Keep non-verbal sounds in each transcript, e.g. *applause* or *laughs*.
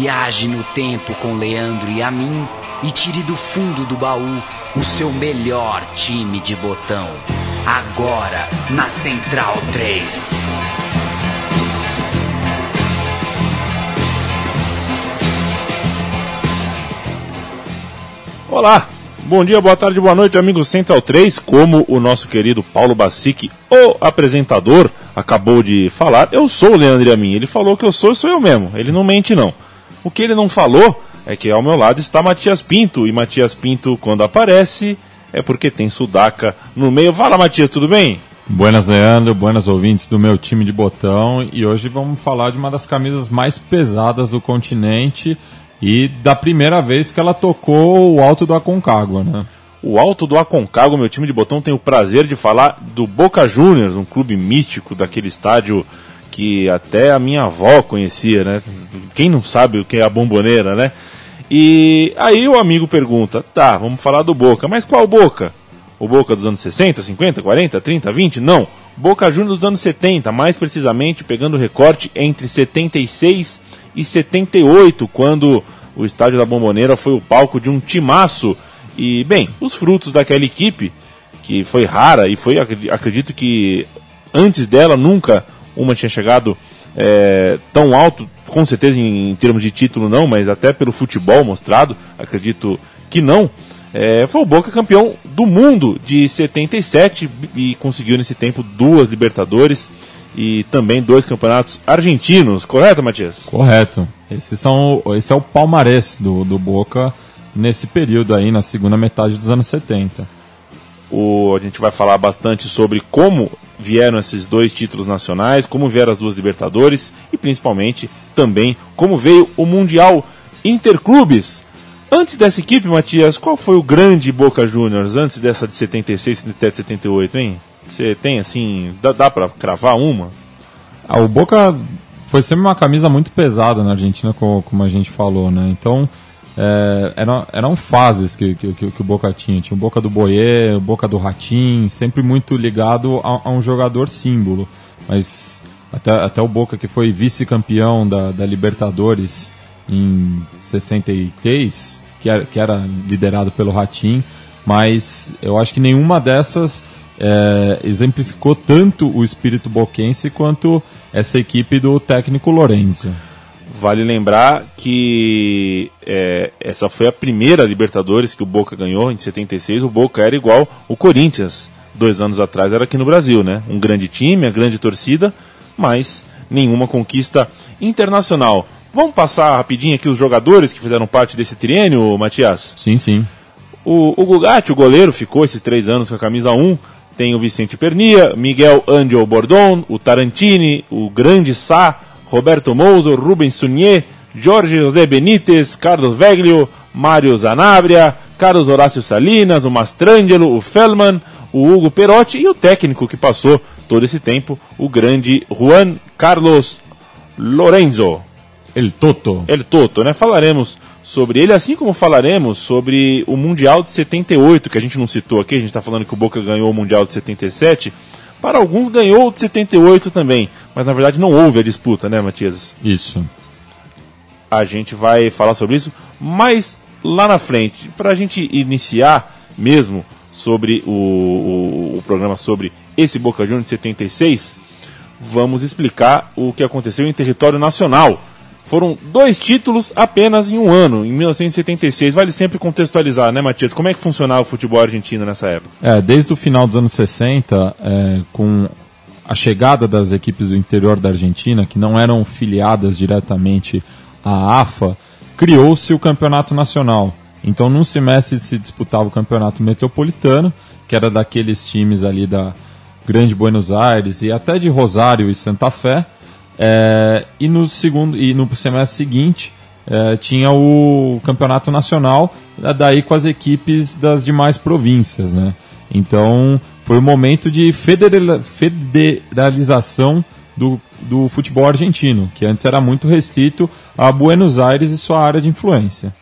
Viaje no tempo com Leandro e a mim e tire do fundo do baú o seu melhor time de botão. Agora na Central 3. Olá, bom dia, boa tarde, boa noite, amigos Central 3. Como o nosso querido Paulo Bacic, o apresentador, acabou de falar, eu sou o Leandro Amin. Ele falou que eu sou, sou eu mesmo. Ele não mente, não. O que ele não falou é que ao meu lado está Matias Pinto. E Matias Pinto, quando aparece, é porque tem sudaca no meio. Fala, Matias, tudo bem? Buenas, Leandro. Buenas, ouvintes do meu time de botão. E hoje vamos falar de uma das camisas mais pesadas do continente e da primeira vez que ela tocou o alto do Aconcagua, né? O Alto do Aconcagua, meu time de botão, tem o prazer de falar do Boca Juniors, um clube místico daquele estádio que até a minha avó conhecia, né? Quem não sabe o que é a bomboneira, né? E aí o amigo pergunta: tá, vamos falar do Boca, mas qual Boca? O Boca dos anos 60, 50, 40, 30, 20? Não. Boca Juniors dos anos 70, mais precisamente pegando o recorte entre 76 e 78, quando o estádio da Bomboneira foi o palco de um timaço e, bem, os frutos daquela equipe, que foi rara e foi, acredito que antes dela nunca uma tinha chegado é, tão alto, com certeza em, em, termos de título não, mas até pelo futebol mostrado, acredito que não. É, foi o Boca campeão do mundo de 77 e conseguiu nesse tempo duas Libertadores e também dois campeonatos argentinos, correto, Matias? Correto. Esses são, esse é o palmarés do, do Boca nesse período aí, na segunda metade dos anos 70. O, a gente vai falar bastante sobre como vieram esses dois títulos nacionais, como vieram as duas Libertadores e principalmente também como veio o Mundial Interclubes. Antes dessa equipe, Matias, qual foi o grande Boca Juniors antes dessa de 76, 77, 78, hein? Você tem assim, dá, dá para cravar uma? Ah, o Boca foi sempre uma camisa muito pesada na Argentina, como, como a gente falou, né? Então, é, eram, eram fases que, que, que, o Boca tinha. Tinha o Boca do Boyer, o Boca do Ratim, sempre muito ligado a, a, um jogador símbolo. Mas até, até o Boca que foi vice-campeão da, da Libertadores em 63, que era, que era liderado pelo Ratim, mas eu acho que nenhuma dessas é, exemplificou tanto o espírito boquense quanto essa equipe do técnico Lorenzo. Vale lembrar que é, essa foi a primeira Libertadores que o Boca ganhou em 76. O Boca era igual o Corinthians dois anos atrás, era aqui no Brasil, né? Um grande time, a grande torcida, mas nenhuma conquista internacional. Vamos passar rapidinho aqui os jogadores que fizeram parte desse triênio, Matias? Sim, sim. O, o Gugatti, o goleiro, ficou esses três anos com a camisa 1. Tem o Vicente Pernia, Miguel Angel Bordon, o Tarantini, o grande Sá, Roberto Mouso, Rubens Sunier, Jorge José Benítez, Carlos Veglio, Mário Zanabria, Carlos Horácio Salinas, o Mastrangelo, o Fellman, o Hugo Perotti e o técnico que passou todo esse tempo, o grande Juan Carlos Lorenzo. El Toto. El Toto, né? Falaremos sobre ele, assim como falaremos sobre o Mundial de 78, que a gente não citou aqui, a gente está falando que o Boca ganhou o Mundial de 77, para alguns ganhou de 78 também, mas na verdade não houve a disputa, né, Matias? Isso. A gente vai falar sobre isso, mas lá na frente, para a gente iniciar mesmo sobre o, o, o, programa sobre esse Boca Juniors de 76, vamos explicar o que aconteceu em território nacional. Foram dois títulos apenas em um ano, em 1976. Vale sempre contextualizar, né, Matias? Como é que funcionava o futebol argentino nessa época? É, desde o final dos anos 60, é, com a chegada das equipes do interior da Argentina, que não eram filiadas diretamente à AFA, criou-se o campeonato nacional. Então, num semestre se disputava o campeonato metropolitano, que era daqueles times ali da Grande Buenos Aires e até de Rosário e Santa Fé é, e no segundo e no semestre seguinte é, tinha o campeonato nacional, daí com as equipes das demais províncias, né? Então foi o um momento de federalização do, do futebol argentino, que antes era muito restrito a Buenos Aires e sua área de influência.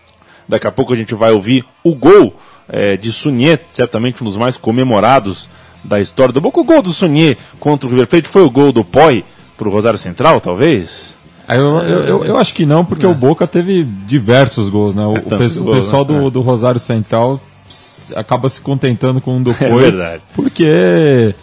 Daqui a pouco a gente vai ouvir o gol é, de Sunier, certamente um dos mais comemorados da história do Boca. O gol do Sunier contra o River Plate foi o gol do Poi para o Rosário Central, talvez? Eu, eu, eu, eu acho que não, porque o Boca teve diversos gols, né? O, pe- o gols, pessoal né? do, do Rosário Central acaba se contentando com um do *laughs* É Foi, verdade. porque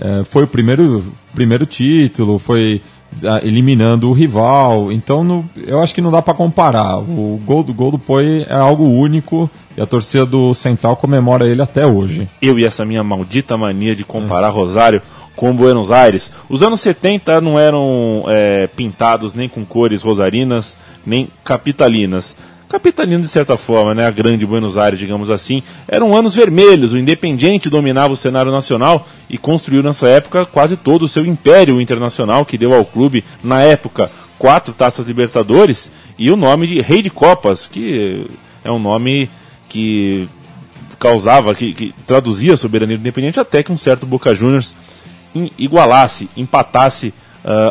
é, foi o primeiro, primeiro título, foi ah, eliminando o rival, então no- eu acho que não dá para comparar. O gol do gol do Poi é algo único e a torcida do Central comemora ele até hoje. eu e essa minha maldita mania de comparar Rosário com Buenos Aires. Os anos 70 não eram é, pintados nem com cores rosarinas, nem capitalinas. Capitalino de certa forma, né, a grande Buenos Aires, digamos assim, eram anos vermelhos. O Independiente dominava o cenário nacional e construiu nessa época quase todo o seu império internacional, que deu ao clube, na época, quatro taças Libertadores e o nome de Rei de Copas, que é um nome que causava, que, que traduzia a soberania do Independente até que um certo Boca Juniors igualasse, empatasse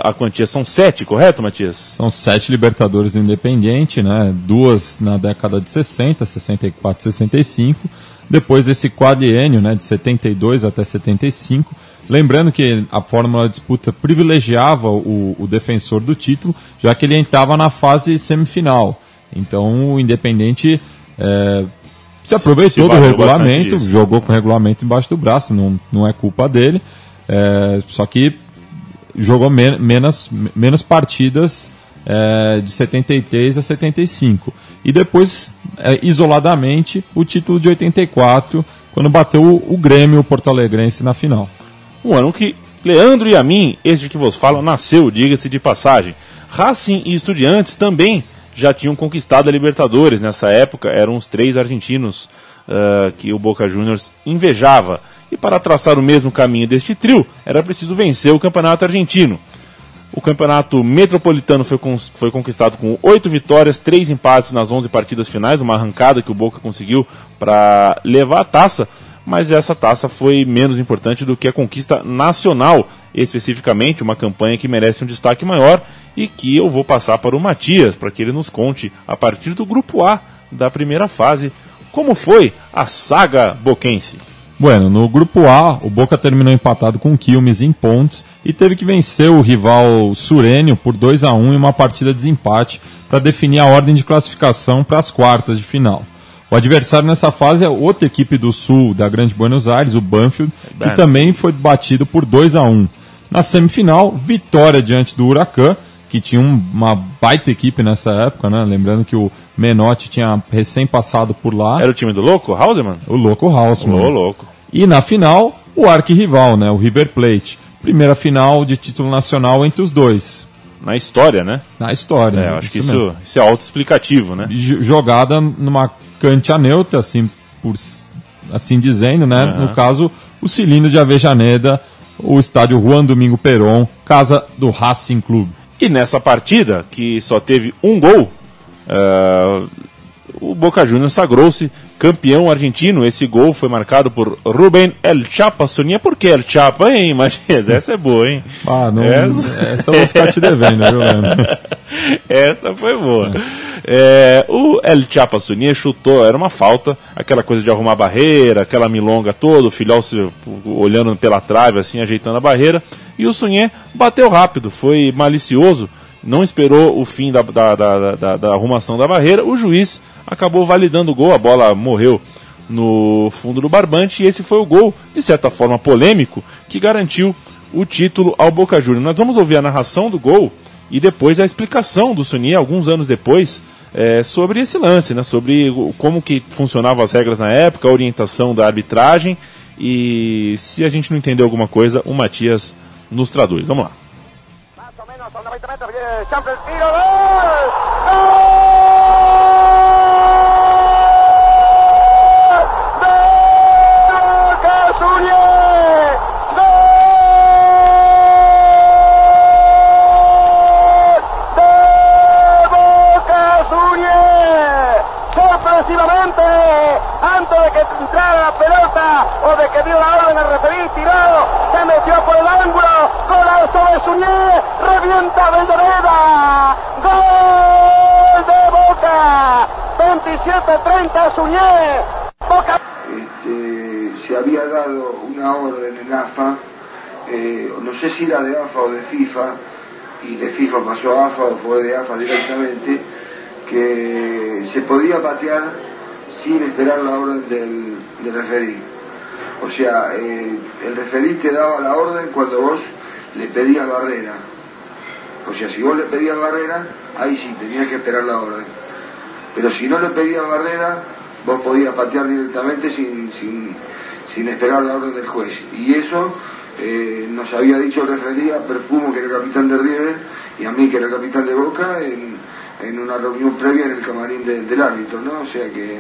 a quantia. São sete, correto, Matias? São sete Libertadores do Independiente, né? Duas na década de 60, 64, 65. Depois desse quadriênio, né, de 72 até 75. Lembrando que a fórmula disputa privilegiava o, o defensor do título, já que ele entrava na fase semifinal. Então o Independente eh, se aproveitou Se do regulamento, jogou com o regulamento embaixo do braço, não, não é culpa dele. Eh, só que jogou men menos, menos partidas é, de 73 a 75. E depois, é, isoladamente, o título de 84, quando bateu o, Grêmio, o Porto Alegrense, na final. Um ano que Leandro e a mim, este que vos fala, nasceu, diga-se de passagem. Racing e Estudiantes também já tinham conquistado a Libertadores nessa época, eram os três argentinos ah, que o Boca Juniors invejava. E para traçar o mesmo caminho deste trio, era preciso vencer o campeonato argentino. O campeonato metropolitano foi, con- foi conquistado com oito vitórias, três empates nas 11 partidas finais, uma arrancada que o Boca conseguiu para levar a taça, mas essa taça foi menos importante do que a conquista nacional, especificamente uma campanha que merece um destaque maior e que eu vou passar para o Matias, para que ele nos conte, a partir do grupo A da primeira fase, como foi a saga boquense. Bueno, no grupo A, o Boca terminou empatado com o Quilmes em pontos e teve que vencer o rival Surênio por 2 a 1 em uma partida de desempate para definir a ordem de classificação para as quartas de final. O adversário nessa fase é outra equipe do sul da Grande Buenos Aires, o Banfield, que Banfield. também foi batido por 2 a 1 Na semifinal, vitória diante do Huracan, que tinha um- uma baita equipe nessa época, né? Lembrando que o Menotti tinha recém passado por lá, Era o time do louco, Hauserman? o Louco Hausmann. Ô, louco. E na final, o arquirrival, né, o River Plate. Primeira final de título nacional entre os dois. Na história, né? Na história. É, eu acho que mesmo. isso, isso é autoexplicativo, né? J- Jogada numa cancha neutra, assim, por, assim dizendo, né? Aham. No caso, o cilindro de Avejaneda, o estádio Juan Domingo Perón, casa do Racing Clube. E nessa partida, que só teve um gol, eh, o Boca Juniors sagrou-se campeão argentino. Esse gol foi marcado por Rubén El Chapa Sonia. Por que El Chapa, hein, Matias? Essa é boa, hein? Ah, não, Essa- essa eu vou ficar te devendo, viu, Leandro? *laughs* Essa foi boa. É, o El Chapa Sonia chutou, era uma falta, aquela coisa de arrumar a barreira, aquela milonga toda, o filhol se, olhando pela trave, assim, ajeitando a barreira. E o Sunhé bateu rápido, foi malicioso, não esperou o fim da, da, da, da- arrumação da barreira. O juiz acabou validando o gol, a bola morreu no fundo do barbante. E esse foi o gol, de certa forma polêmico, que garantiu o título ao Boca Juniors. Nós vamos ouvir a narração do gol e depois a explicação do Suni, alguns anos depois, é, sobre esse lance, né, sobre como que funcionavam as regras na época, a orientação da arbitragem e se a gente não entendeu alguma coisa, o Matias nos traduz. Vamos lá. 90 metros viene el champ, el tiro, ¡gol! ¡Gol! ¡De ¡Gol! ¡De que entrara la pelota o de que dio la orden al referir, tiró, se metió por el ángulo, golazo de Suñé, revienta Avellaneda, gol de Boca, 27-30 Suñé, Boca este, se había dado una orden en AFA, eh, no sé si era de AFA o de FIFA, y de FIFA pasó a AFA o fue de AFA directamente, que se podía patear sin esperar la orden del, referí. O sea, eh, el referí te daba la orden cuando vos le pedías barrera. O sea, si vos le pedías barrera, ahí sí, tenías que esperar la orden. Pero si no le pedías barrera, vos podías patear directamente sin, sin, sin esperar la orden del juez. Y eso eh, nos había dicho el referí a Perfumo, que era capitán de River, y a mí, que era capitán de Boca, en, en una reunión previa en el camarín de- del árbitro, ¿no? O sea que,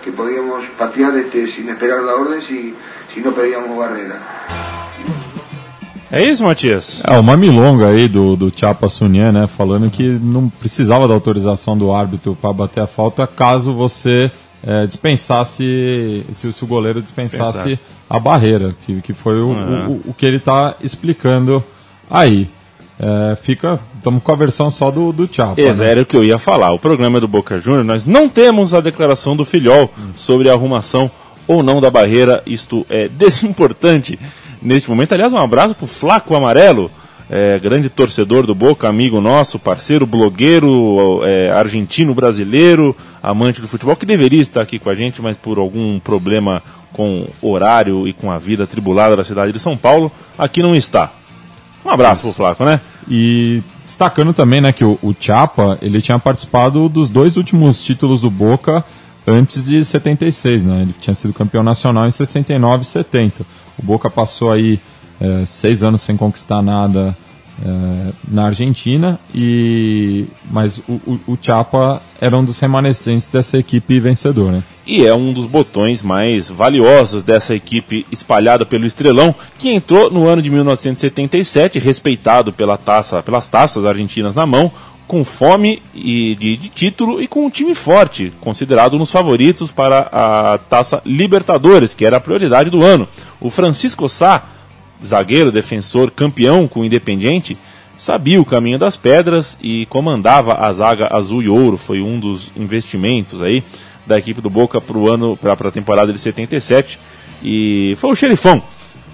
que podíamos patear este, sin esperar la orden si, si no pedíamos barrera. É isso, Matias? É, uma milonga aí do, do Chapa Sunian, né? Falando que não precisava da autorização do árbitro para bater a falta caso você é, dispensasse, se, se o goleiro dispensasse Dispensasse. a barreira, que, que foi o, o, o que ele está explicando aí. É, fica, estamos com a versão só do, do Chapa. Exa, né? era o que eu ia falar. O programa é do Boca Júnior, nós não temos a declaração do Filhol sobre a arrumação ou não da barreira. Isto é *laughs* desimportante neste momento. Aliás, um abraço pro Flaco Amarelo, é, grande torcedor do Boca, amigo nosso, parceiro, blogueiro, é, argentino-brasileiro, amante do futebol, que deveria estar aqui com a gente, mas por algum problema com horário e com a vida tribulada da cidade de São Paulo, aqui não está. Um abraço pro Flaco, né? E destacando também, né, que o, o Chapa, ele tinha participado dos dois últimos títulos do Boca antes de 76, né? Ele tinha sido campeão nacional em 69 e 70. O Boca passou aí eh, seis anos sem conquistar nada eh, na Argentina, e mas o, o, o Chapa era um dos remanescentes dessa equipe vencedora. E é um dos botões mais valiosos dessa equipe espalhada pelo Estrelão, que entrou no ano de 1977, respeitado pela taça, pelas taças argentinas na mão, com fome e de, de título e com um time forte, considerado um dos favoritos para a taça Libertadores, que era a prioridade do ano. O Francisco Sá, zagueiro, defensor, campeão com o Independiente, sabia o caminho das pedras e comandava a zaga azul e ouro, foi um dos investimentos aí da equipe do Boca para o ano para a temporada de 77 e foi o xerifão.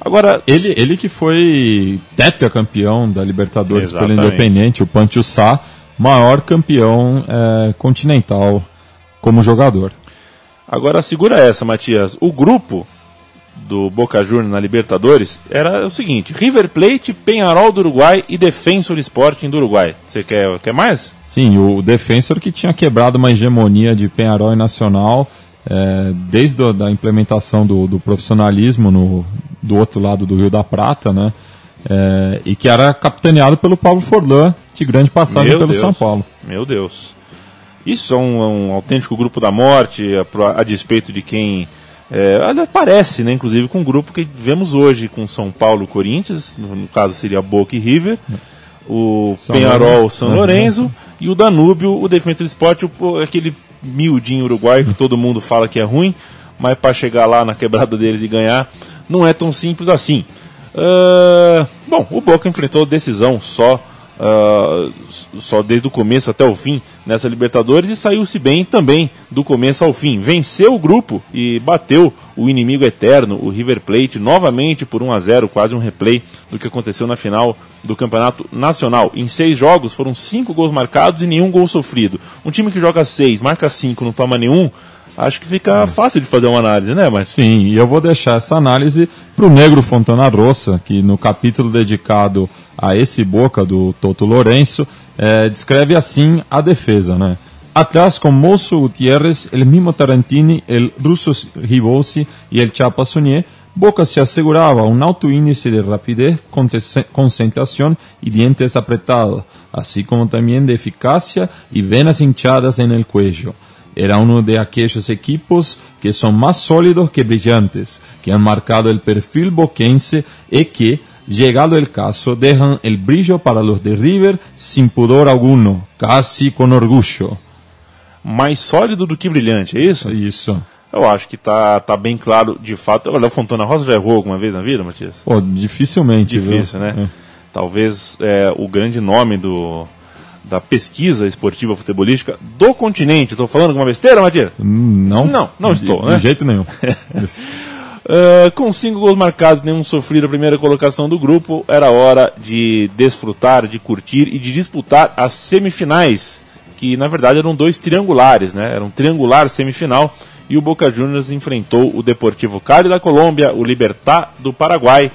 Agora Ele, ele que foi tetracampeão da Libertadores pelo Exatamente. Independente, o Pancho Sá, maior campeão eh, continental como jogador. Agora segura essa, Matias. O grupo do Boca Juniors na Libertadores era o seguinte: River Plate, Penharol do Uruguai e Defensor Sporting do Uruguai. Você quer, quer mais? Sim, o Defensor que tinha quebrado uma hegemonia de Penharol e Nacional eh, desde a da implementação do, do profissionalismo no, do outro lado do Rio da Prata, né? Eh, e que era capitaneado pelo Paulo Forlan, de grande passagem Meu pelo Deus. São Paulo. Meu Deus. Isso é um, é um autêntico grupo da morte, a, a despeito de quem. É, parece, né, inclusive, com o grupo que vemos hoje com São Paulo Corinthians, no, caso seria Boca e River, o São Penharol, Lourenço. São Uhum. Lourenço, e o Danúbio, o Defensor Sport, o- aquele miudinho uruguai que todo mundo fala que é ruim, mas para chegar lá na quebrada deles e ganhar, não é tão simples assim. Ah, bom, o Boca enfrentou decisão só, s- só desde o começo até o fim nessa Libertadores e saiu-se bem também do começo ao fim. Venceu o grupo e bateu o inimigo eterno, o River Plate, novamente por 1 a 0 quase um replay do que aconteceu na final do Campeonato Nacional. Em seis jogos foram cinco gols marcados e nenhum gol sofrido. Um time que joga seis, marca cinco, não toma nenhum. Acho que fica fácil de fazer uma análise, né? Mas Sim, e eu vou deixar essa análise para o Negro Fontana Rossa, que no capítulo dedicado a esse Boca do Toto Lourenço, eh, descreve assim a defesa, né? Atrás com Moço Gutierrez, el mismo Tarantini, el russo Ribossi e el Chapa Sunier, Boca se aseguraba un alto índice de rapidez, conce- concentración y dientes apretados, así como también de eficacia y venas hinchadas en el cuello. Era uno de aquellos equipos que son más sólidos que brillantes, que han marcado el perfil boquense y que, llegado el caso, dejan el brillo para los de River sin pudor alguno, casi con orgullo. mais sólido do que brilhante, é isso? Isso. Eu acho que tá, tá bem claro, de fato. O Léo Fontana Rosa já errou alguma vez na vida, Matias? Pô, dificilmente. Difícil, viu? né? Talvez é, o grande nome do, da pesquisa esportiva futebolística do continente. Estou falando alguma besteira, Matias? Hum, Não? Não, não De- estou, De né? jeito nenhum. *laughs* Uh, com cinco gols marcados, nenhum sofrido a primeira colocação do grupo, era hora de desfrutar, de curtir e de disputar as semifinais, que na verdade eram dois triangulares, né? Era um triangular semifinal e o Boca Juniors enfrentou o Deportivo Cali da Colômbia, o Libertar do Paraguai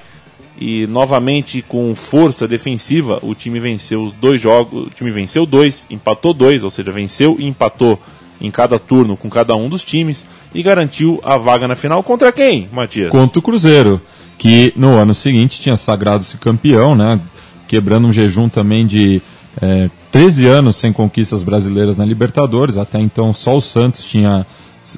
e novamente com força defensiva o time venceu os dois jogos, o time venceu dois, empatou dois, ou seja, venceu e empatou em cada turno com cada um dos times e garantiu a vaga na final contra quem, Matias? Contra o Cruzeiro, que no ano seguinte tinha sagrado-se campeão, né? Quebrando um jejum também de é, 13 anos sem conquistas brasileiras na Libertadores. Até então só o Santos tinha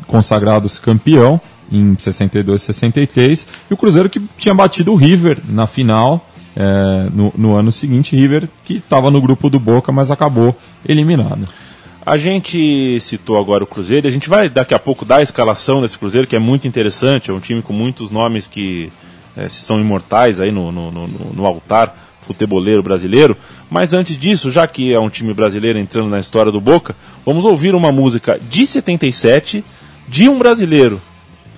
consagrado-se campeão em 62 e 63. E o Cruzeiro que tinha batido o River na final. É, no, no ano seguinte, River que estava no grupo do Boca, mas acabou eliminado. A gente citou agora o Cruzeiro, a gente vai daqui a pouco dar a escalação desse Cruzeiro, que é muito interessante, é um time com muitos nomes que é, são imortais aí no, no, no, no altar futeboleiro brasileiro. Mas antes disso, já que é um time brasileiro entrando na história do Boca, vamos ouvir uma música de 77 de um brasileiro.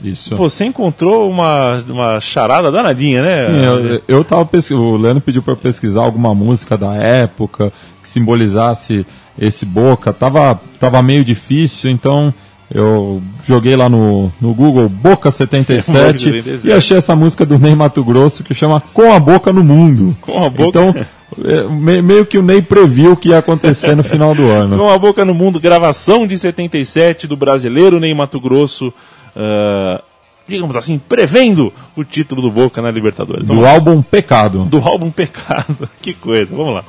Isso. Você encontrou uma, uma charada danadinha, né? Sim, eu, eu tava pesquisando, o Leandro pediu para pesquisar alguma música da época que simbolizasse esse Boca. Tava, tava meio difícil, então eu joguei lá no, no Google Boca 77 e achei essa música do Ney Mato Grosso que chama Com a Boca no Mundo. Com a Boca. Então, é, meio que o Ney previu o que ia acontecer no final do ano. *laughs* Com a Boca no Mundo, gravação de 77 do brasileiro Ney Mato Grosso. Uh, digamos assim, prevendo o título do Boca na Libertadores. Vamos do lá. álbum Pecado. Do álbum Pecado. *laughs* que coisa. Vamos lá.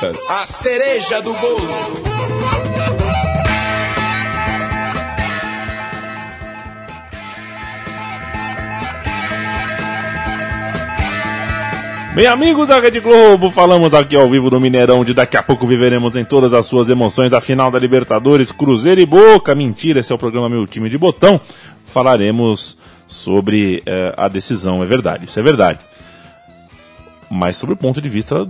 A cereja do bolo. Bem, amigos da Rede Globo, falamos aqui ao vivo do Mineirão, de daqui a pouco viveremos em todas as suas emoções a final da Libertadores, Cruzeiro e Boca. Mentira, esse é o programa Meu Time de Botão. Falaremos sobre eh, a decisão, é verdade, isso é verdade. Mas sobre o ponto de vista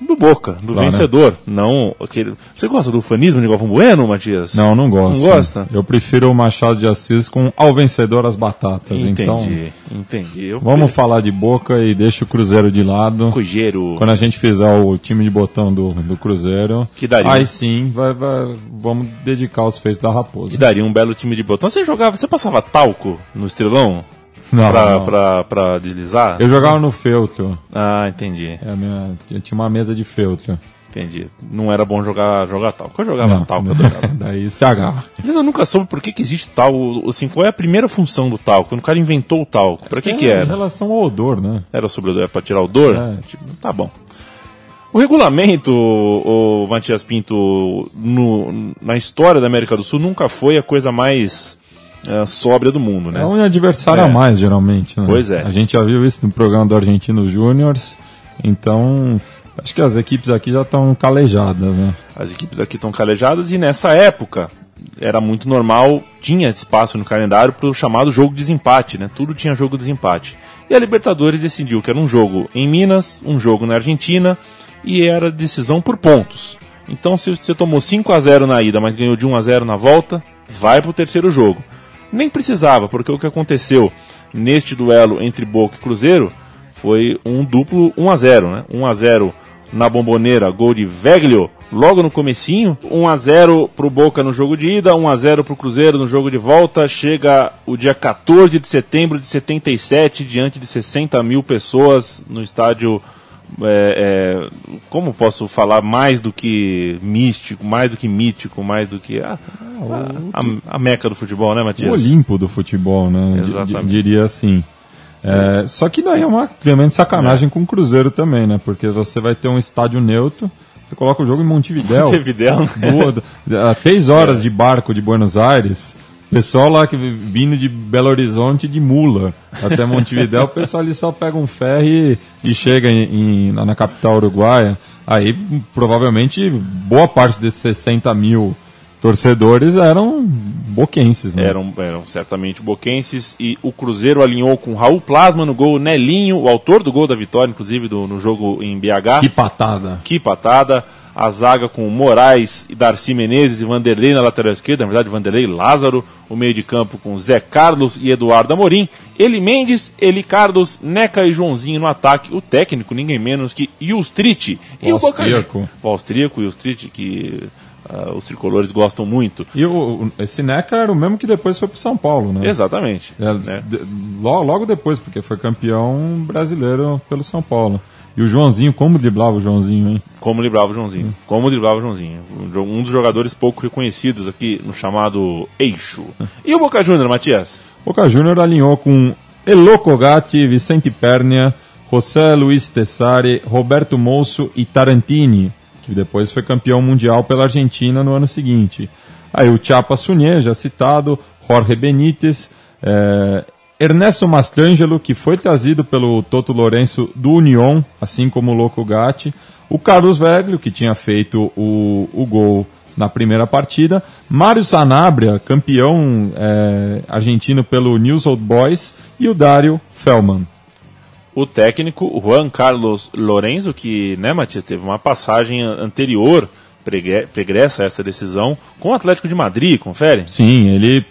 do Boca, do né? vencedor. Não aquele. Você gosta do ufanismo de Galvão Bueno, Matias? Não, não gosto. Não gosta? Eu prefiro o Machado de Assis com Ao Vencedor as Batatas. Entendi, Então, entendi. Eu vamos falar de Boca e deixa o Cruzeiro de lado. Cruzeiro. Quando a gente fizer o time de botão do, do Cruzeiro, Que daria. aí sim vai, vai- vamos dedicar os feitos da Raposa. E daria um belo time de botão. Você jogava, você passava talco no estrelão? Não, pra, não. Pra, pra deslizar? Eu jogava no feltro. Ah, entendi, É minha, eu tinha uma mesa de feltro. entendi. Não era bom jogar, jogar talco. Eu jogava Não, talco, eu *laughs* daí estragava. Aliás, eu nunca soube por que, que existe talco. Assim, qual é a primeira função do talco? Quando o cara inventou o talco, pra que, É, que Em era? relação ao odor, né? Era sobre era pra tirar o odor? É. Tipo, tá bom. O regulamento, o Matias Pinto, no- na história da América do Sul, nunca foi a coisa mais eh, sóbria do mundo, né? É um adversário É. a mais, geralmente. Né? Pois é. A gente já viu isso no programa do Argentino Júniors. Então, acho que as equipes aqui já estão calejadas, né? As equipes aqui estão calejadas e nessa época era muito normal, tinha espaço no calendário para o chamado jogo de desempate, né? Tudo tinha jogo de desempate. E a Libertadores decidiu que era um jogo em Minas, um jogo na Argentina e era decisão por pontos. Então se você tomou 5 a 0 na ida, mas ganhou de 1 a 0 na volta, vai para o terceiro jogo. Nem precisava, porque o que aconteceu neste duelo entre Boca e Cruzeiro foi um duplo 1 a 0, né? 1 a 0 na Bomboneira, gol de Veglio, logo no comecinho, 1 a 0 pro Boca no jogo de ida, 1 a 0 pro Cruzeiro no jogo de volta, chega o dia 14 de setembro de 77, diante de 60 mil pessoas no estádio, é, é, como posso falar, mais do que místico, mais do que mítico, mais do que a, a, a- a meca do futebol, né, Matias? O Olimpo do futebol, né? Exatamente. di- diria assim. É, só que daí é uma tremenda sacanagem É. com o Cruzeiro também, né? Porque você vai ter um estádio neutro, você coloca o jogo em Montevidéu. *laughs* Montevidéu. Duas- *laughs* a três horas de barco de Buenos Aires, pessoal lá que vindo de Belo Horizonte de mula até Montevidéu, o *laughs* pessoal ali só pega um ferry e, e chega em, em- na, na capital uruguaia. Aí provavelmente boa parte desses 60 mil torcedores eram boquenses, né? Eram, eram certamente boquenses e o Cruzeiro alinhou com Raul Plasma no gol, Nelinho, o autor do gol da vitória, inclusive do, no jogo em BH. Que patada. Que patada. A zaga com Moraes e Darcy Menezes e Vanderlei na lateral esquerda, na verdade Vanderlei Lázaro, o meio de campo com Zé Carlos e Eduardo Amorim, Eli Mendes, Eli Carlos, Neca e Joãozinho no ataque, o técnico, ninguém menos que Ilstrich. E O o Boca austríaco. O austríaco, Ilstrich, que ah, os tricolores gostam muito. E o, esse Neca era o mesmo que depois foi pro São Paulo, né? Exatamente. É, né? de- lo- logo depois, porque foi campeão brasileiro pelo São Paulo. E o Joãozinho, como driblava o Joãozinho, hein? Como driblava o Joãozinho. Como driblava o Joãozinho. Um dos jogadores pouco reconhecidos aqui no chamado eixo. E o Boca Júnior, Matias? Boca Júnior alinhou com Eloco Gatti, Vicente Pernia, José Luiz Tessari, Roberto Mosso e Tarantini, que depois foi campeão mundial pela Argentina no ano seguinte. Aí o Chapa Sunier, já citado, Jorge Benítez, eh, Ernesto Mastrangelo, que foi trazido pelo Toto Lourenço do Union, assim como o Loco Gatti, o Carlos Veglio, que tinha feito o, o gol na primeira partida, Mário Sanabria, campeão eh, argentino pelo News Old Boys, e o Dário Fellman. O técnico, Juan Carlos Lorenzo, que, né, Matias, teve uma passagem an- anterior, pregre- pregressa a essa decisão, com o Atlético de Madrid, confere? Sim, ele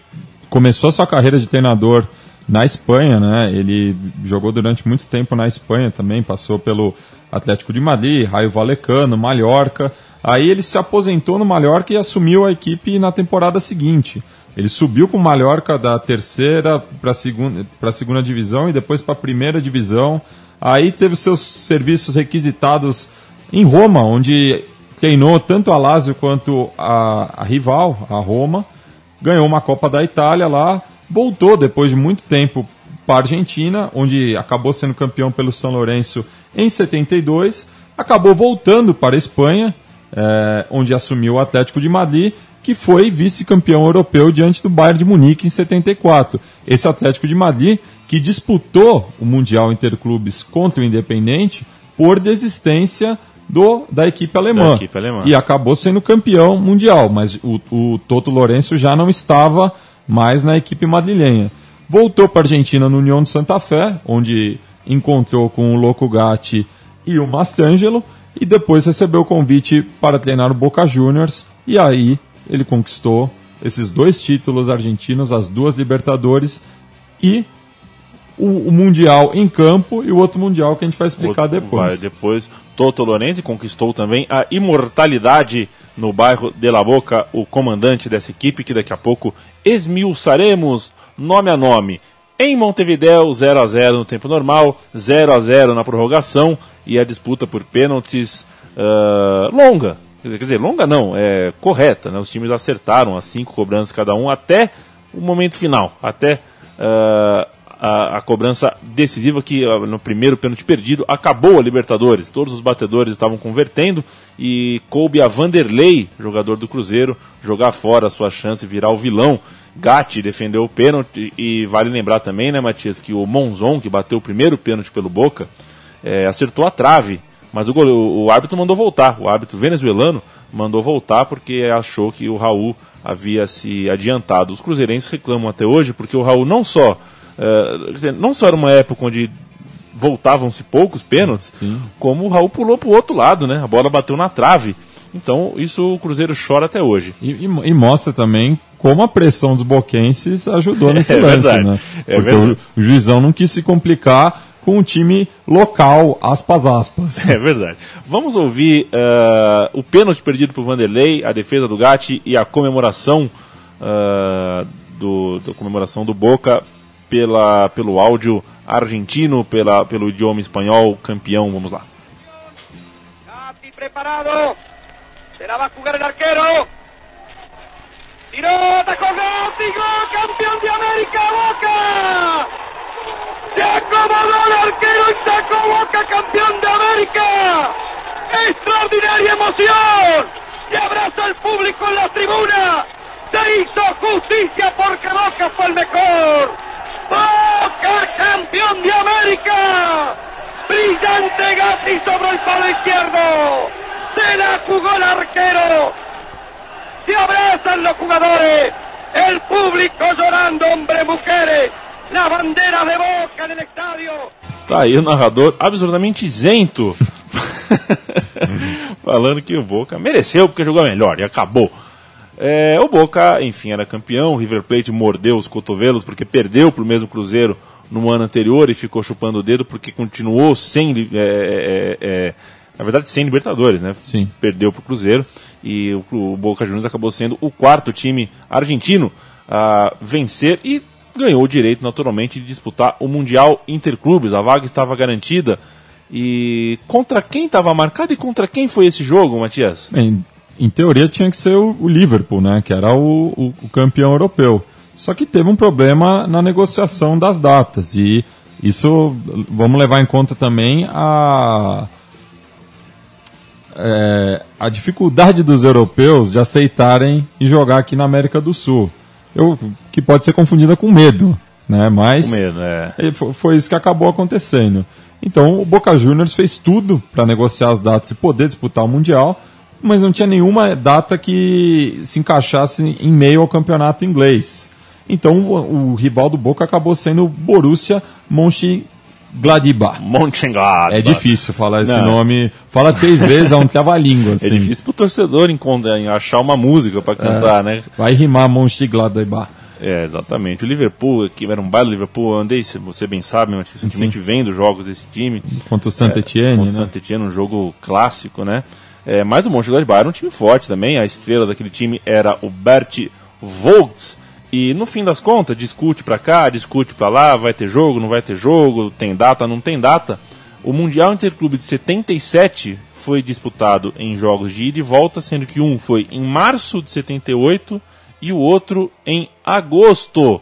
começou sua carreira de treinador na Espanha, né? Ele jogou durante muito tempo na Espanha também, passou pelo Atlético de Madrid, Raio Valecano, Mallorca. Aí ele se aposentou no Mallorca e assumiu a equipe na temporada seguinte. Ele subiu com o Mallorca da terceira para a segunda, pra segunda divisão e depois para a primeira divisão. Aí teve seus serviços requisitados em Roma, onde treinou tanto a Lazio quanto a, a rival, a Roma ganhou uma Copa da Itália lá, voltou depois de muito tempo para a Argentina, onde acabou sendo campeão pelo São Lourenço em 72, acabou voltando para a Espanha, é, onde assumiu o Atlético de Madrid, que foi vice-campeão europeu diante do Bayern de Munique em 74. Esse Atlético de Madrid que disputou o Mundial Interclubes contra o Independente por desistência do, da, equipe alemã, Da equipe alemã. E acabou sendo campeão mundial, mas o, o Toto Lourenço já não estava mais na equipe madrilenha. Voltou para a Argentina no União de Santa Fé, onde encontrou com o Loco Gatti e o Mastrangelo, e depois recebeu o convite para treinar o Boca Juniors, e aí ele conquistou esses dois títulos argentinos, as duas Libertadores e o, o Mundial em campo e o outro Mundial que a gente vai explicar Vai depois. depois. Toto Lorenzi conquistou também a imortalidade no bairro de La Boca, o comandante dessa equipe, que daqui a pouco esmiuçaremos nome a nome. Em Montevideo, 0 a 0 no tempo normal, 0 a 0 na prorrogação e a disputa por pênaltis ah, longa. Quer dizer, longa não, é correta. Né? Os times acertaram as cinco cobranças cada um até o momento final, até ah, a, a cobrança decisiva que no primeiro pênalti perdido acabou a Libertadores. Todos os batedores estavam convertendo e coube a Vanderlei, jogador do Cruzeiro, jogar fora a sua chance virar o vilão. Gatti defendeu o pênalti e vale lembrar também, né, Matias, que o Monzon, que bateu o primeiro pênalti pelo Boca, eh, acertou a trave, mas o, gole- o, o árbitro mandou voltar. O árbitro venezuelano mandou voltar porque achou que o Raul havia se adiantado. Os cruzeirenses reclamam até hoje porque o Raul não só, quer dizer, não só era uma época onde voltavam-se poucos pênaltis, como o Raul pulou para o outro lado, né? A bola bateu na trave. Então, isso o Cruzeiro chora até hoje. E, e- e mostra também como a pressão dos boquenses ajudou *laughs* nesse É lance, verdade, né? é Porque verdade. o, juizão não quis se complicar com o time local, aspas, aspas. É verdade. Vamos ouvir eh, o pênalti perdido por Vanderlei, a defesa do Gatti e a comemoração eh, do, da comemoração do Boca pela, pelo áudio argentino, pela, pelo idioma espanhol, campeão. Vamos lá. Gatti preparado. Se la va a jugar el arquero. Tiró, atacó Gatti, gol, de América, Boca. Se acomodó el arquero y sacó Boca, campeón de América. Extraordinaria emoción. Se abraza el público en la tribuna. Se hizo justicia porque Boca fue el mejor. Boca, campeón de América. Brillante Gatti sobre el palo izquierdo. Se la jugó el arquero. Se abrazan los jugadores. El público llorando, hombres, mujeres. La bandera de Boca en el estadio. Tá aí o narrador absurdamente isento. *laughs* Falando que o Boca mereceu porque jogou melhor e acabou. É, o Boca, enfim, era campeão. O River Plate mordeu os cotovelos porque perdeu para o mesmo Cruzeiro no ano anterior e ficou chupando o dedo porque continuou sem. li- é, é, é, na verdade, sem Libertadores, né? Sim. Perdeu para o Cruzeiro e o, o Boca Juniors acabou sendo o quarto time argentino a vencer e ganhou o direito, naturalmente, de disputar o Mundial Interclubes. A vaga estava garantida. E contra quem estava marcado e contra quem foi esse jogo, Matias? Bem, em teoria tinha que ser o, o Liverpool, né? Que era o, o- o campeão europeu. Só que teve um problema na negociação das datas. E isso vamos levar em conta também a, é, a dificuldade dos europeus de aceitarem e jogar aqui na América do Sul. Eu, que pode ser confundida com medo, né? Mas Com medo, é. fo- foi isso que acabou acontecendo. Então o Boca Juniors fez tudo para negociar as datas e poder disputar o Mundial, mas não tinha nenhuma data que se encaixasse em meio ao campeonato inglês. Então o, o rival do Boca acabou sendo o Borussia Mönchengladbach. Mönchengladbach. É difícil falar esse Não. nome. Fala três vezes, é um trava-língua. *laughs* É Assim. difícil pro torcedor encontrar, achar uma música para cantar, né? Vai rimar Mönchengladbach. É, exatamente. O Liverpool, que era um baile do Liverpool, eu andei, você bem sabe, mas recentemente vendo jogos desse time. Contra o Saint-Etienne, contra o né? Saint-Etienne, um jogo clássico, né? É, mas o Mönchengladbach era um time forte também. A estrela daquele time era o Bert Volts. E no fim das contas, discute pra cá, discute pra lá, vai ter jogo, não vai ter jogo, tem data, não tem data. O Mundial Interclube de 77 foi disputado em jogos de ida e volta, sendo que um foi em março de 78 e o outro em agosto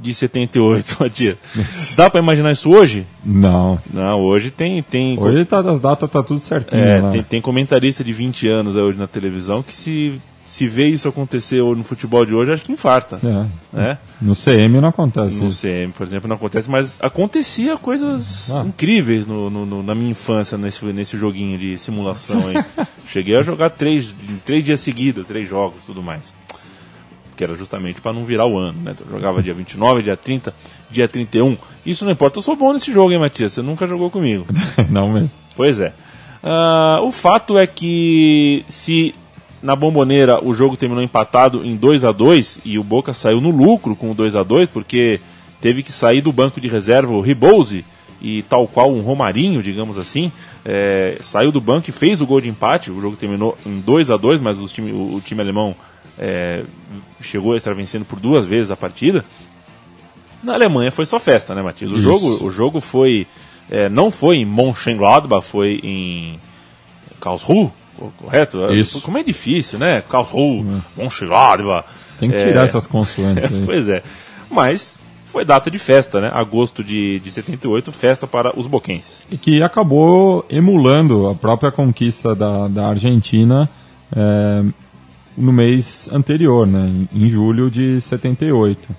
de 78, Matias. *laughs* Dá pra imaginar isso hoje? Não. Não, hoje tem. tem Hoje tá, as datas tá tudo certinho. é, lá. tem, tem comentarista de 20 anos hoje na televisão que se, se vê isso acontecer no futebol de hoje, acho que infarta. É. Né? No CM não acontece No isso. CM, por exemplo, não acontece, mas acontecia coisas Ah. incríveis no, no- no- na minha infância nesse, nesse joguinho de simulação aí. *laughs* Cheguei a jogar três, três dias seguidos, três jogos tudo mais. Que era justamente para não virar o ano, né? Então, jogava dia 29, dia 30, dia 31. Isso não importa, eu sou bom nesse jogo, hein, Matias? Você nunca jogou comigo. *laughs* não mesmo. Pois é. Ah, o fato é que se na bomboneira o jogo terminou empatado em 2 a 2 e o Boca saiu no lucro com o 2 a 2 porque teve que sair do banco de reserva o Ribose e tal qual um Romarinho, digamos assim, é, saiu do banco e fez o gol de empate. O jogo terminou em 2 a 2 mas time- o, o time alemão é, chegou a estar vencendo por duas vezes a partida. Na Alemanha foi só festa, né, Matias? O Isso. jogo, o jogo foi. é, não foi em Mönchengladbach, foi em Karlsruhe, co- correto? Isso. Como é difícil, né? Karlsruhe, Mönchengladbach. Tem que tirar É, essas consoantes aí. *laughs* Pois é. Mas foi data de festa, né? Agosto de, de 78, festa para os boquenses. E que acabou emulando a própria conquista da, da Argentina é, no mês anterior, né, em, julho de 78.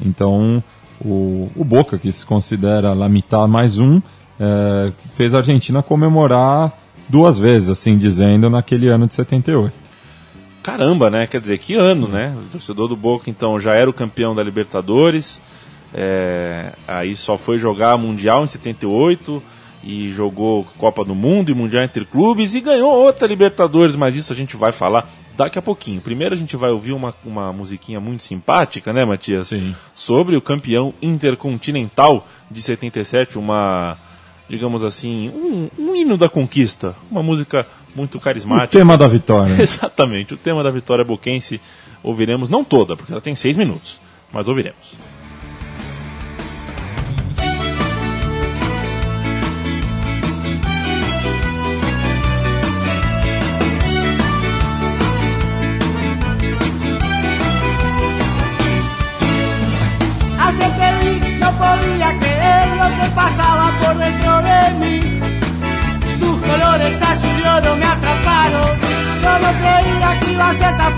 Então, o, o Boca, que se considera La Mitad mais um, é, fez a Argentina comemorar duas vezes, assim dizendo, naquele ano de 78. Caramba, né? Quer dizer, que ano, né? O torcedor do Boca, então, já era o campeão da Libertadores, é, aí só foi jogar Mundial em 78 e jogou Copa do Mundo e Mundial entre clubes e ganhou outra Libertadores, mas isso a gente vai falar daqui a pouquinho. Primeiro a gente vai ouvir uma, uma musiquinha muito simpática, né, Matias? Sim. Sobre o campeão intercontinental de 77, uma, digamos assim, um, um hino da conquista, uma música muito O carismática. tema da vitória. *laughs* Exatamente, o tema da vitória boquense ouviremos, não toda, porque ela tem seis minutos, mas ouviremos.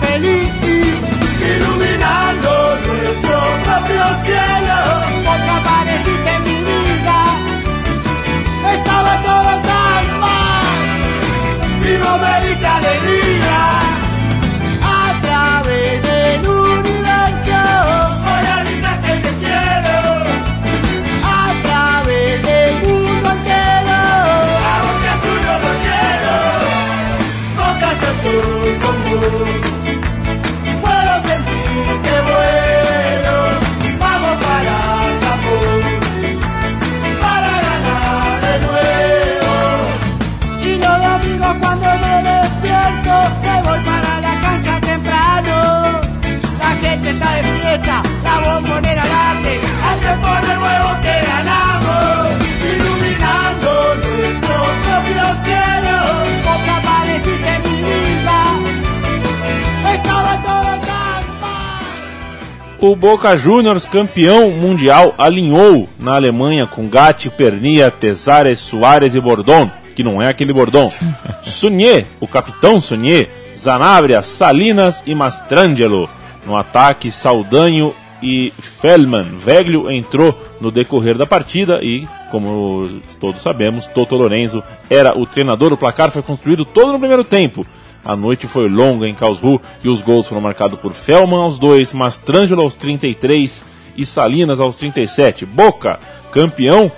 Feliz. Iluminando nuestro propio cielo. Porque apareciste en mi vida. Estaba todo tan mal. Y no me diste alegría. A través del universo. Voy a gritar que te quiero. A través del mundo entero. A Boca Azul yo lo quiero. Boca yo O Boca Juniors, campeão mundial, alinhou na Alemanha com Gatti, Pernia, Tesares, Soares e Bordon, que não é aquele Bordon. *laughs* Sunier, o capitão Sunier, Zanabria, Salinas e Mastrangelo. No ataque, Saldanho e Fellman. Veglio entrou no decorrer da partida e, como todos sabemos, Toto Lorenzo era o treinador. O placar foi construído todo no primeiro tempo. A noite foi longa em Karlsruhe e os gols foram marcados por Fellman aos 2, Mastrangelo aos 33 e Salinas aos 37. Boca, campeão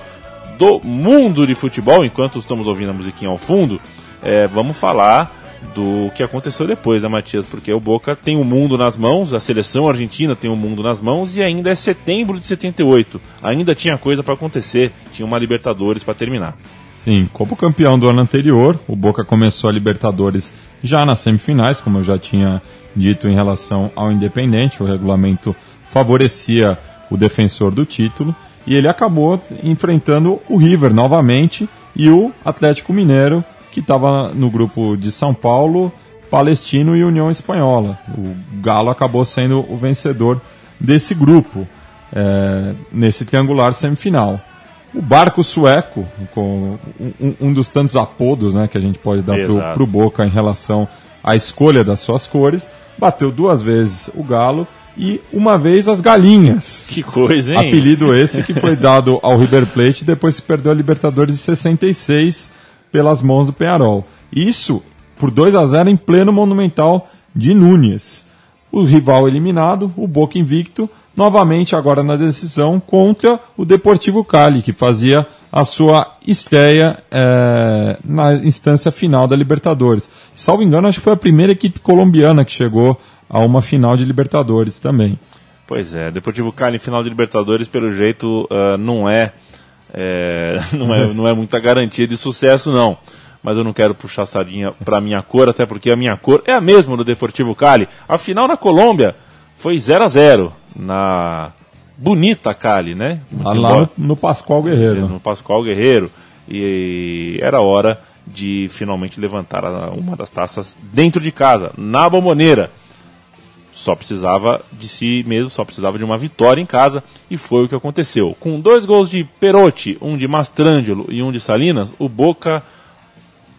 do mundo de futebol. Enquanto estamos ouvindo a musiquinha ao fundo, é, vamos falar do que aconteceu depois, né, Matias? Porque o Boca tem o mundo nas mãos, a seleção argentina tem o mundo nas mãos e ainda é setembro de 78. Ainda tinha coisa para acontecer, tinha uma Libertadores para terminar. Sim, como campeão do ano anterior, o Boca começou a Libertadores já nas semifinais, como eu já tinha dito em relação ao Independente, o regulamento favorecia o defensor do título, e ele acabou enfrentando o River novamente e o Atlético Mineiro, que estava no grupo de São Paulo, Palestino e União Espanhola. O Galo acabou sendo o vencedor desse grupo. é, nesse triangular semifinal. O barco sueco, com um, um dos tantos apodos né, que a gente pode dar para o Boca em relação à escolha das suas cores, bateu duas vezes o Galo e uma vez as galinhas. Que coisa, hein? Apelido esse que foi dado ao River Plate depois que perdeu a Libertadores de 66 pelas mãos do Penharol. Isso por 2 a 0 em pleno Monumental de Núñez. O rival eliminado, o Boca invicto, novamente agora na decisão contra o Deportivo Cali, que fazia a sua estreia eh, na instância final da Libertadores. Salvo engano, acho que foi a primeira equipe colombiana que chegou a uma final de Libertadores também. Pois é, Deportivo Cali final de Libertadores, pelo jeito, ah, não, é, é, *laughs* não é não é muita garantia de sucesso, não. Mas eu não quero puxar sardinha para minha cor, até porque a minha cor é a mesma do Deportivo Cali. A final na Colômbia foi 0 a 0 na bonita Cali, né? Lá, no, no Pascoal Guerreiro. no Pascoal Guerreiro. E era hora de finalmente levantar uma das taças dentro de casa, na bomboneira. Só precisava de si mesmo, só precisava de uma vitória em casa e foi o que aconteceu. Com dois gols de Perotti, um de Mastrangelo e um de Salinas, o Boca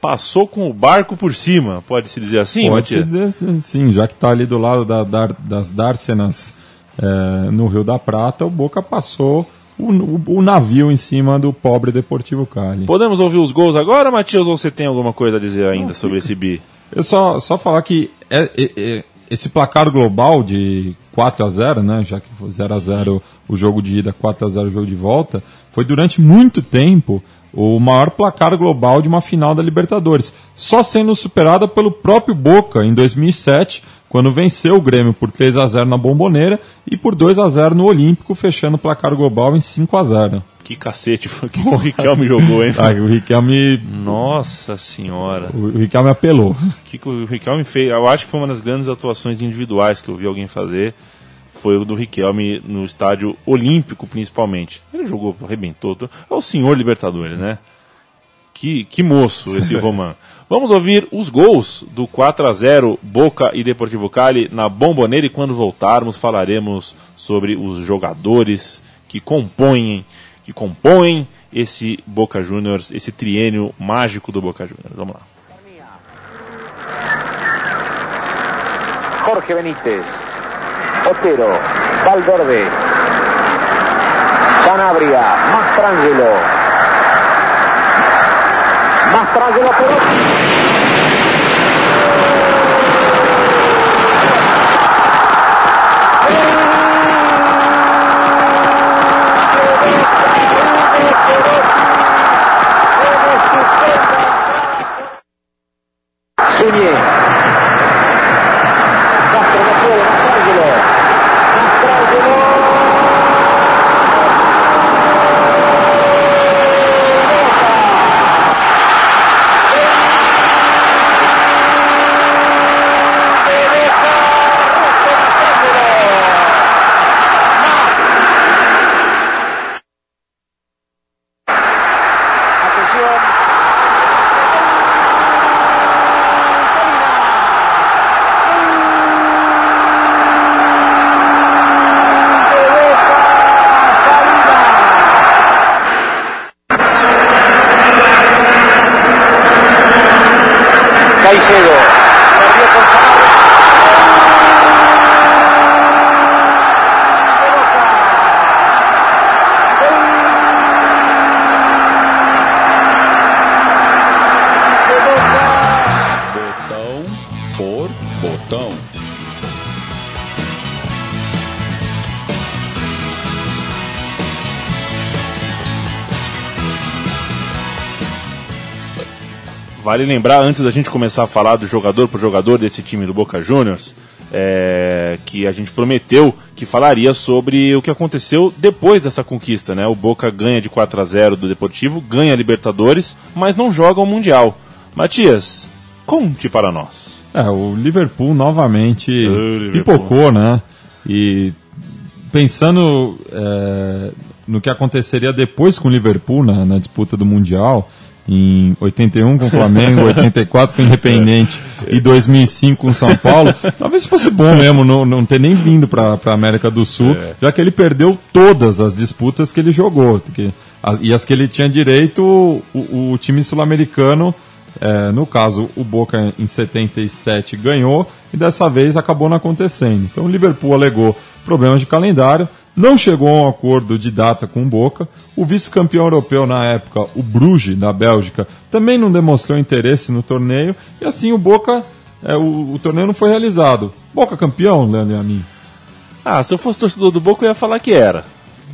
passou com o barco por cima, pode-se dizer assim, Pode-se dizer assim, sim, já que está ali do lado da- da- das Dárcenas eh, no Rio da Prata, o Boca passou o, o- o navio em cima do pobre Deportivo Cali. Podemos ouvir os gols agora, Matias, ou você tem alguma coisa a dizer ainda sobre esse bi? Eu só, só falar que é- é- é- esse placar global de 4 a 0 né, já que foi 0 a 0 o jogo de ida, 4 a 0 o jogo de volta, foi durante muito tempo o maior placar global de uma final da Libertadores, só sendo superada pelo próprio Boca em 2007, quando venceu o Grêmio por 3 a 0 na Bomboneira e por 2 a 0 no Olímpico, fechando o placar global em 5 a 0. Que cacete *laughs* foi que o Riquelme jogou, hein? *laughs* Ah, o Riquelme, Nossa senhora. o Riquelme apelou. O que que o Riquelme fez? Eu acho que foi uma das grandes atuações individuais que eu vi alguém fazer. Foi o do Riquelme no estádio Olímpico, principalmente. Ele jogou, arrebentou. to- É o senhor Libertadores, né? Que, que moço esse *laughs* Roman. Vamos ouvir os gols do 4 a 0 Boca e Deportivo Cali na Bomboneira e quando voltarmos falaremos sobre os jogadores que compõem que compõem esse Boca Juniors, esse triênio mágico do Boca Juniors. Vamos lá. Jorge Benítez, Otero, Valverde, Sanabria, Mastrangelo, Mastrangelo Perotti. Vale lembrar, antes da gente começar a falar do jogador por jogador desse time do Boca Juniors, é, que a gente prometeu que falaria sobre o que aconteceu depois dessa conquista, né? O Boca ganha de 4 a 0 do Deportivo, ganha a Libertadores, mas não joga o Mundial. Matias, conte para nós. É, o Liverpool novamente Liverpool. pipocou, né? E pensando é, no que aconteceria depois com o Liverpool na, na disputa do Mundial, em 81 com o Flamengo, 84 com o Independente e 2005 com o São Paulo, talvez fosse bom mesmo não, não ter nem vindo para a América do Sul, já que ele perdeu todas as disputas que ele jogou. Que, e as que ele tinha direito, o, o time sul-americano, é, no caso o Boca em 77 ganhou e dessa vez acabou não acontecendo. Então o Liverpool alegou problemas de calendário, não chegou a um acordo de data com o Boca. O vice-campeão europeu na época, o Bruges, da Bélgica, também não demonstrou interesse no torneio. E assim o Boca, é, o, o torneio não foi realizado. Boca campeão, Leandro e a mim. Ah, se eu fosse torcedor do Boca, eu ia falar que era.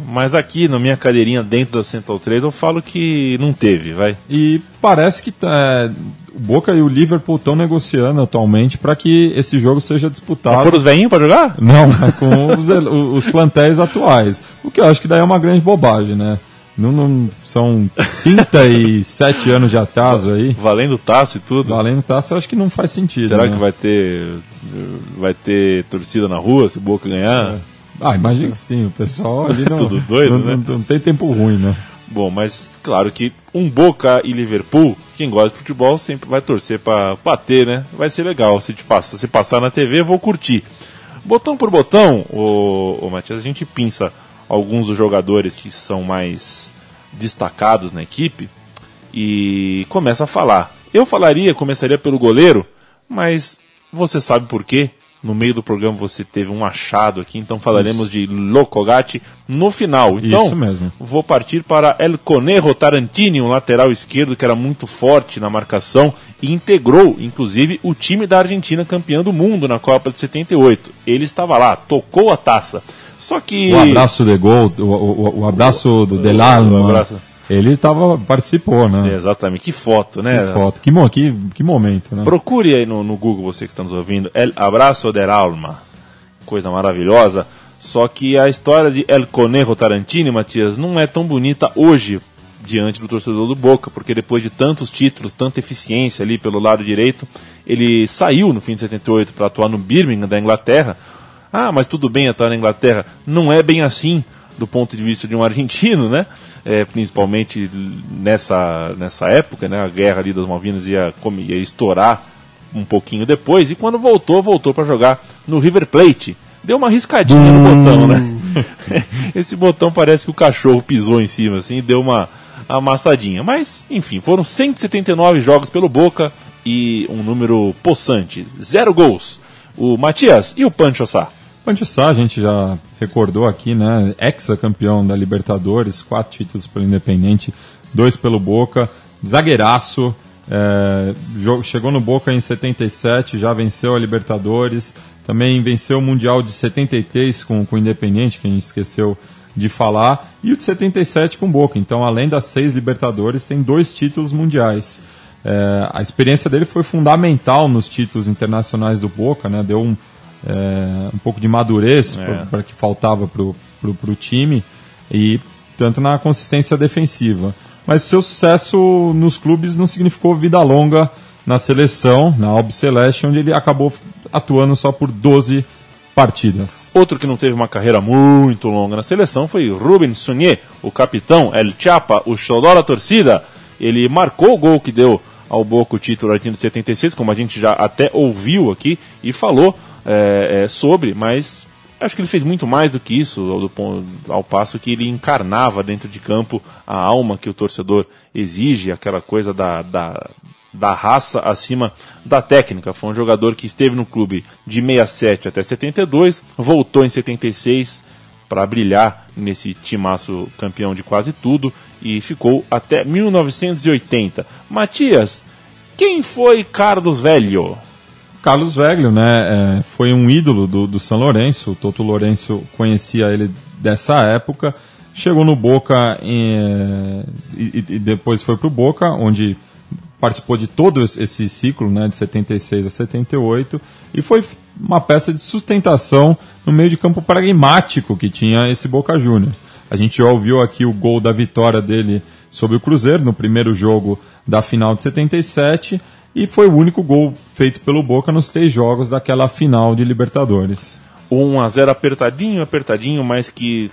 Mas aqui, na minha cadeirinha dentro da Central 3, eu falo que não teve, vai. E parece que é, o Boca e o Liverpool estão negociando atualmente para que esse jogo seja disputado. Pôr os velhinhos pra jogar? Não, é *laughs* com os, os plantéis atuais. O que eu acho que daí é uma grande bobagem, né? Não, não- são 37 anos de atraso aí. Valendo taça e tudo. Valendo taça, eu acho que não faz sentido. Será né? que vai ter vai ter torcida na rua se o Boca ganhar? Ah, imagino que sim. O pessoal ali *laughs* não, Tudo doido, não, né? não, não tem tempo ruim, né? Bom, mas claro que um Boca e Liverpool, quem gosta de futebol sempre vai torcer pra bater, né? Vai ser legal. Se, te passa, se passar na TV, vou curtir. Botão por botão, o, o Matias, a gente pinça alguns dos jogadores que são mais destacados na equipe e começa a falar. Eu falaria, começaria pelo goleiro, mas você sabe por quê? No meio do programa você teve um achado aqui, então falaremos de Locogatti no final. Então, Isso mesmo. Vou partir para El Conejo Tarantini, um lateral esquerdo que era muito forte na marcação e integrou, inclusive, o time da Argentina campeão do mundo na Copa de 78. Ele estava lá, tocou a taça. Só que. O abraço de gol, o, o, o abraço do Del Alma. Ele tava, participou, né? Exatamente, que foto, né? Que foto, que, mo- que, que momento, né? Procure aí no, no Google, você que está nos ouvindo, El Abraço del Alma. Coisa maravilhosa. Só que a história de El Conejo Tarantini, Matias, não é tão bonita hoje diante do torcedor do Boca, porque depois de tantos títulos, tanta eficiência ali pelo lado direito, ele saiu no fim de 78 para atuar no Birmingham da Inglaterra. Ah, mas tudo bem atuar na Inglaterra. Não é bem assim do ponto de vista de um argentino, né? É, principalmente nessa, nessa época, né? A guerra ali das Malvinas ia, ia estourar um pouquinho depois e quando voltou, voltou para jogar no River Plate. Deu uma riscadinha no botão, né? *laughs* Esse botão parece que o cachorro pisou em cima assim e deu uma amassadinha. Mas, enfim, foram 179 jogos pelo Boca e um número possante. Zero gols. O Matias e o Pancho Sá. Pancho Sá, a gente já recordou aqui, né? Ex-campeão da Libertadores, quatro títulos pelo Independente, dois pelo Boca, zagueiraço, é, chegou no Boca em 77, já venceu a Libertadores, também venceu o Mundial de 73 com, com o Independente, que a gente esqueceu de falar, e o de 77 com o Boca. Então, além das seis Libertadores, tem dois títulos mundiais. É, a experiência dele foi fundamental nos títulos internacionais do Boca, né? Deu um, é, um pouco de madurez É. para que faltava para o time e tanto na consistência defensiva. Mas seu sucesso nos clubes não significou vida longa na seleção, na Albi Celeste, onde ele acabou atuando só por 12 partidas. Outro que não teve uma carreira muito longa na seleção foi Ruben Sunier, o capitão, El Chapa, o xodó da torcida. Ele marcou o gol que deu ao Boca o título argentino de 76, como a gente já até ouviu aqui e falou é, é, sobre, mas acho que ele fez muito mais do que isso, ao, do ao passo que ele encarnava dentro de campo a alma que o torcedor exige, aquela coisa da, da, da raça acima da técnica. Foi um jogador que esteve no clube de 67 até 72, voltou em 76 para brilhar nesse timaço campeão de quase tudo e ficou até 1980. Matias, quem foi Carlos Velho? Carlos Veglio, né, é, foi um ídolo do, do São Lourenço, o Toto Lourenço conhecia ele dessa época, chegou no Boca em, e, e depois foi para o Boca, onde participou de todo esse ciclo, né, de 76 a 78, e foi uma peça de sustentação no meio de campo pragmático que tinha esse Boca Juniors. A gente já ouviu aqui o gol da vitória dele sobre o Cruzeiro no primeiro jogo da final de 77 e foi o único gol feito pelo Boca nos três jogos daquela final de Libertadores. 1 a 0 apertadinho, apertadinho, mas que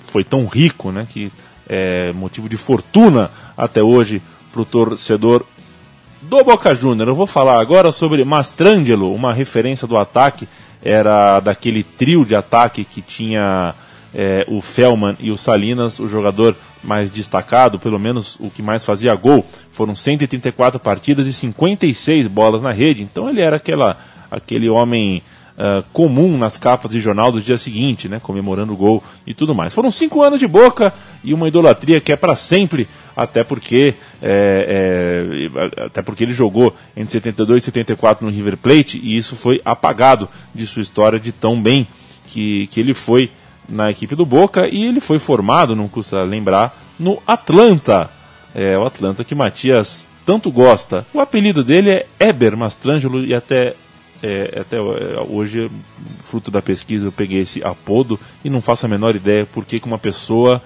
foi tão rico, né, que é motivo de fortuna até hoje para o torcedor do Boca Júnior. Eu vou falar agora sobre Mastrangelo, uma referência do ataque, era daquele trio de ataque que tinha é, o Felman e o Salinas, o jogador mais destacado, pelo menos o que mais fazia gol. Foram 134 partidas e 56 bolas na rede, então ele era aquela, aquele homem Uh, comum nas capas de jornal do dia seguinte, né, comemorando o gol e tudo mais. Foram cinco anos de boca e uma idolatria que é para sempre, até porque é, é, até porque ele jogou entre 72 e 74 no River Plate e isso foi apagado de sua história de tão bem que, que ele foi na equipe do Boca e ele foi formado, não custa lembrar, no Atlanta. É o Atlanta que Matias tanto gosta. O apelido dele é Eber Mastrangelo e até é, até é, hoje, fruto da pesquisa, eu peguei esse apodo e não faço a menor ideia por que uma pessoa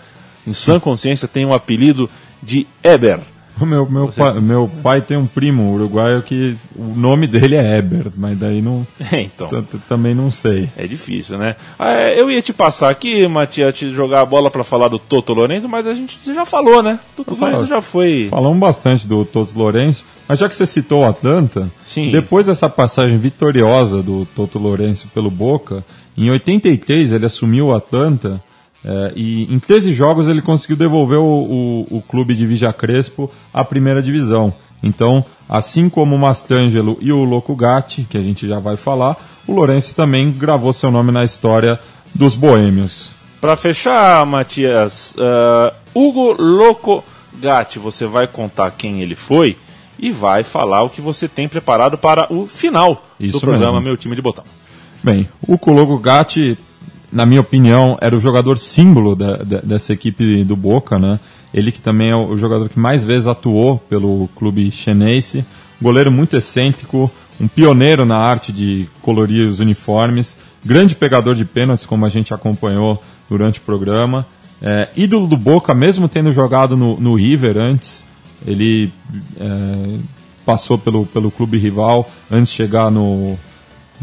em sã consciência tem um apelido de Eber. O meu, meu, Você... pai, meu pai tem um primo uruguaio que o nome dele é Eber, mas daí não. É, *laughs* então. Também não sei. É difícil, né? Ah, é, eu ia te passar aqui, Matias, te jogar a bola para falar do Toto Lourenço, mas a gente você já falou, né? Toto Lourenço já foi. Falamos bastante do Toto Lourenço, mas já que você citou o Atlanta, Sim. depois dessa passagem vitoriosa do Toto Lourenço pelo Boca, em 83 ele assumiu o Atlanta é, e em 13 jogos ele conseguiu devolver o, o, o, clube de Vija Crespo à primeira divisão. Então, assim como o Mastrangelo e o Loco Gatti, que a gente já vai falar, o Lourenço também gravou seu nome na história dos boêmios. Para fechar, Matias, uh, Hugo Loco Gatti, você vai contar quem ele foi e vai falar o que você tem preparado para o final Isso do programa mesmo. Meu Time de Botão. Bem, o Loco Gatti na minha opinião, era o jogador símbolo da, da, dessa equipe do Boca, né? Ele que também é o jogador que mais vezes atuou pelo clube chinense, goleiro muito excêntrico, um pioneiro na arte de colorir os uniformes, grande pegador de pênaltis, como a gente acompanhou durante o programa, é, ídolo do Boca, mesmo tendo jogado no, no River antes, ele é, passou pelo, pelo clube rival antes de chegar no,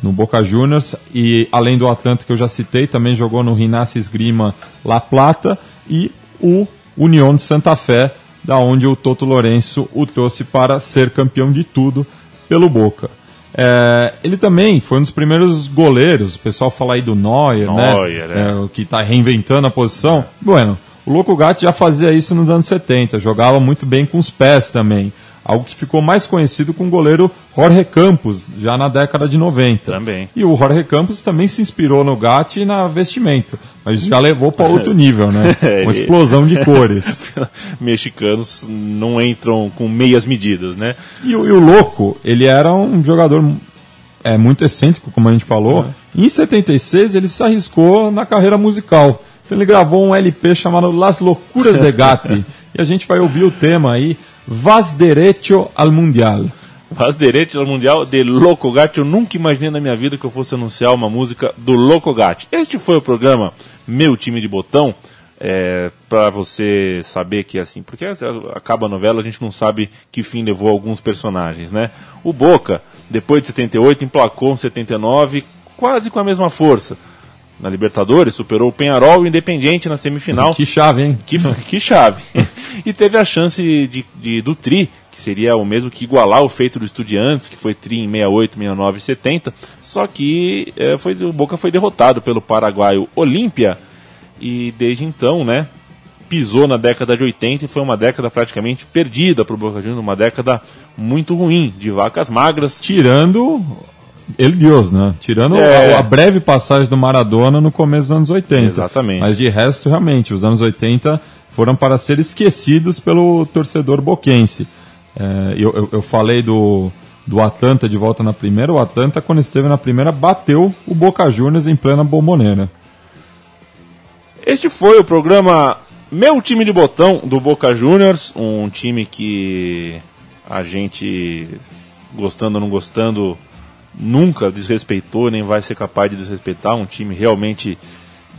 no Boca Juniors e além do Atlanta que eu já citei, também jogou no Rinassi Esgrima La Plata e o União de Santa Fé, da onde o Toto Lourenço o trouxe para ser campeão de tudo pelo Boca. É, ele também foi um dos primeiros goleiros, o pessoal fala aí do Neuer, Neuer né? É. É, que está reinventando a posição. Bueno, o Loco Gatti já fazia isso nos anos 70, jogava muito bem com os pés também algo que ficou mais conhecido com o goleiro Jorge Campos, já na década de 90. Também. E o Jorge Campos também se inspirou no Gatti na vestimenta, mas já levou para outro nível, né? *laughs* Uma explosão de cores. *laughs* Mexicanos não entram com meias medidas, né? E, o, e o Louco, ele era um jogador é, muito excêntrico, como a gente falou. É. Em 76, ele se arriscou na carreira musical. Então ele gravou um LP chamado Las Loucuras de Gatti. *laughs* e a gente vai ouvir o tema aí Vas derecho al Mundial. Vas derecho al Mundial de Loco Gatti. Eu nunca imaginei na minha vida que eu fosse anunciar uma música do Loco Gatti. Este foi o programa Meu Time de Botão. É, para você saber que assim, porque acaba a novela, a gente não sabe que fim levou alguns personagens, né? O Boca, depois de 78, emplacou um 79 quase com a mesma força na Libertadores, superou o Penharol e o Independiente na semifinal. Que chave, hein? Que, que chave. *laughs* e teve a chance de, de, do Tri, que seria o mesmo que igualar o feito do Estudiantes, que foi Tri em 68, 69 e 70. Só que é, foi, o Boca foi derrotado pelo paraguaio Olímpia e desde então, né, pisou na década de 80 e foi uma década praticamente perdida para o Boca Juniors, uma década muito ruim, de vacas magras. Tirando ele Deus, né? Tirando é. a, a, breve passagem do Maradona no começo dos anos 80. Exatamente. Mas de resto, realmente, os anos 80 foram para ser esquecidos pelo torcedor boquense. É, eu, eu, eu, falei do, do Atlanta de volta na primeira. O Atlanta, quando esteve na primeira, bateu o Boca Juniors em plena bomboneira. Este foi o programa Meu Time de Botão do Boca Juniors, um time que a gente, gostando ou não gostando, nunca desrespeitou, nem vai ser capaz de desrespeitar. Um time realmente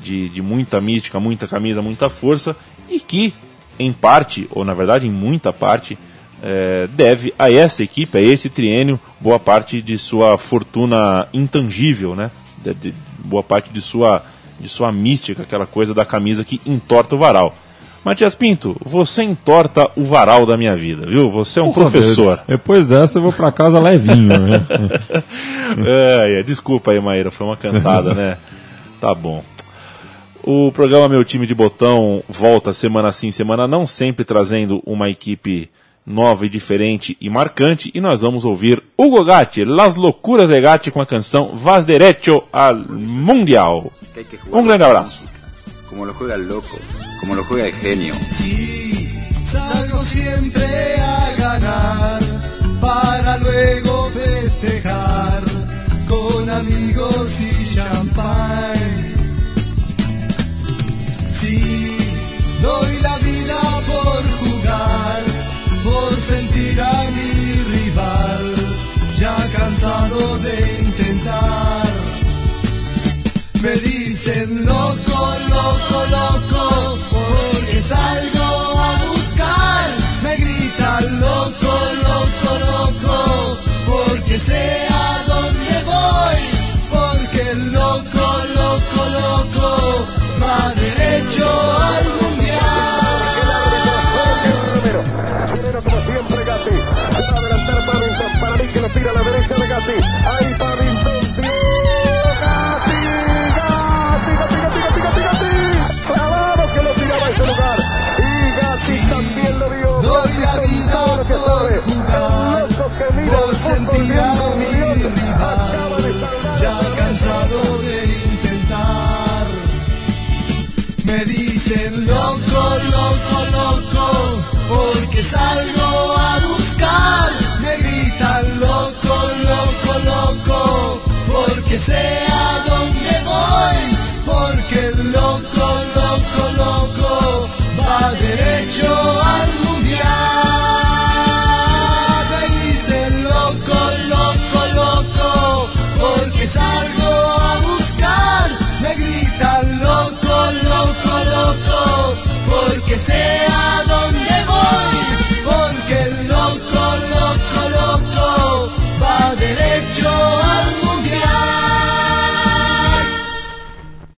de, de muita mística, muita camisa, muita força e que, em parte, ou na verdade em muita parte, é, deve a essa equipe, a esse triênio, boa parte de sua fortuna intangível, né? De, de, boa parte de sua, de sua mística, aquela coisa da camisa que entorta o varal. Matias Pinto, você entorta o varal da minha vida, viu? Você é um Porra, professor. Depois dessa eu vou pra casa levinho, né? *laughs* é, é, desculpa aí, Maíra, foi uma cantada, né? Tá bom. O programa Meu Time de Botão volta semana sim, semana não, sempre trazendo uma equipe nova e diferente e marcante. E nós vamos ouvir Hugo Gatti, Las Loucuras de Gatti, com a canção Vas Derecho al Mundial. Um grande abraço. Como lo juega el loco, como lo juega el genio. Sí, salgo siempre a ganar para luego festejar con amigos y champán. Sí, doy la vida por jugar, por sentir a mi rival, ya cansado de intentar. Me dicen loco, loco, loco, salgo a buscar. Me gritan loco, loco, loco, porque sé salgo a buscar, me gritan loco, loco, loco, porque sé a dónde voy, porque loco.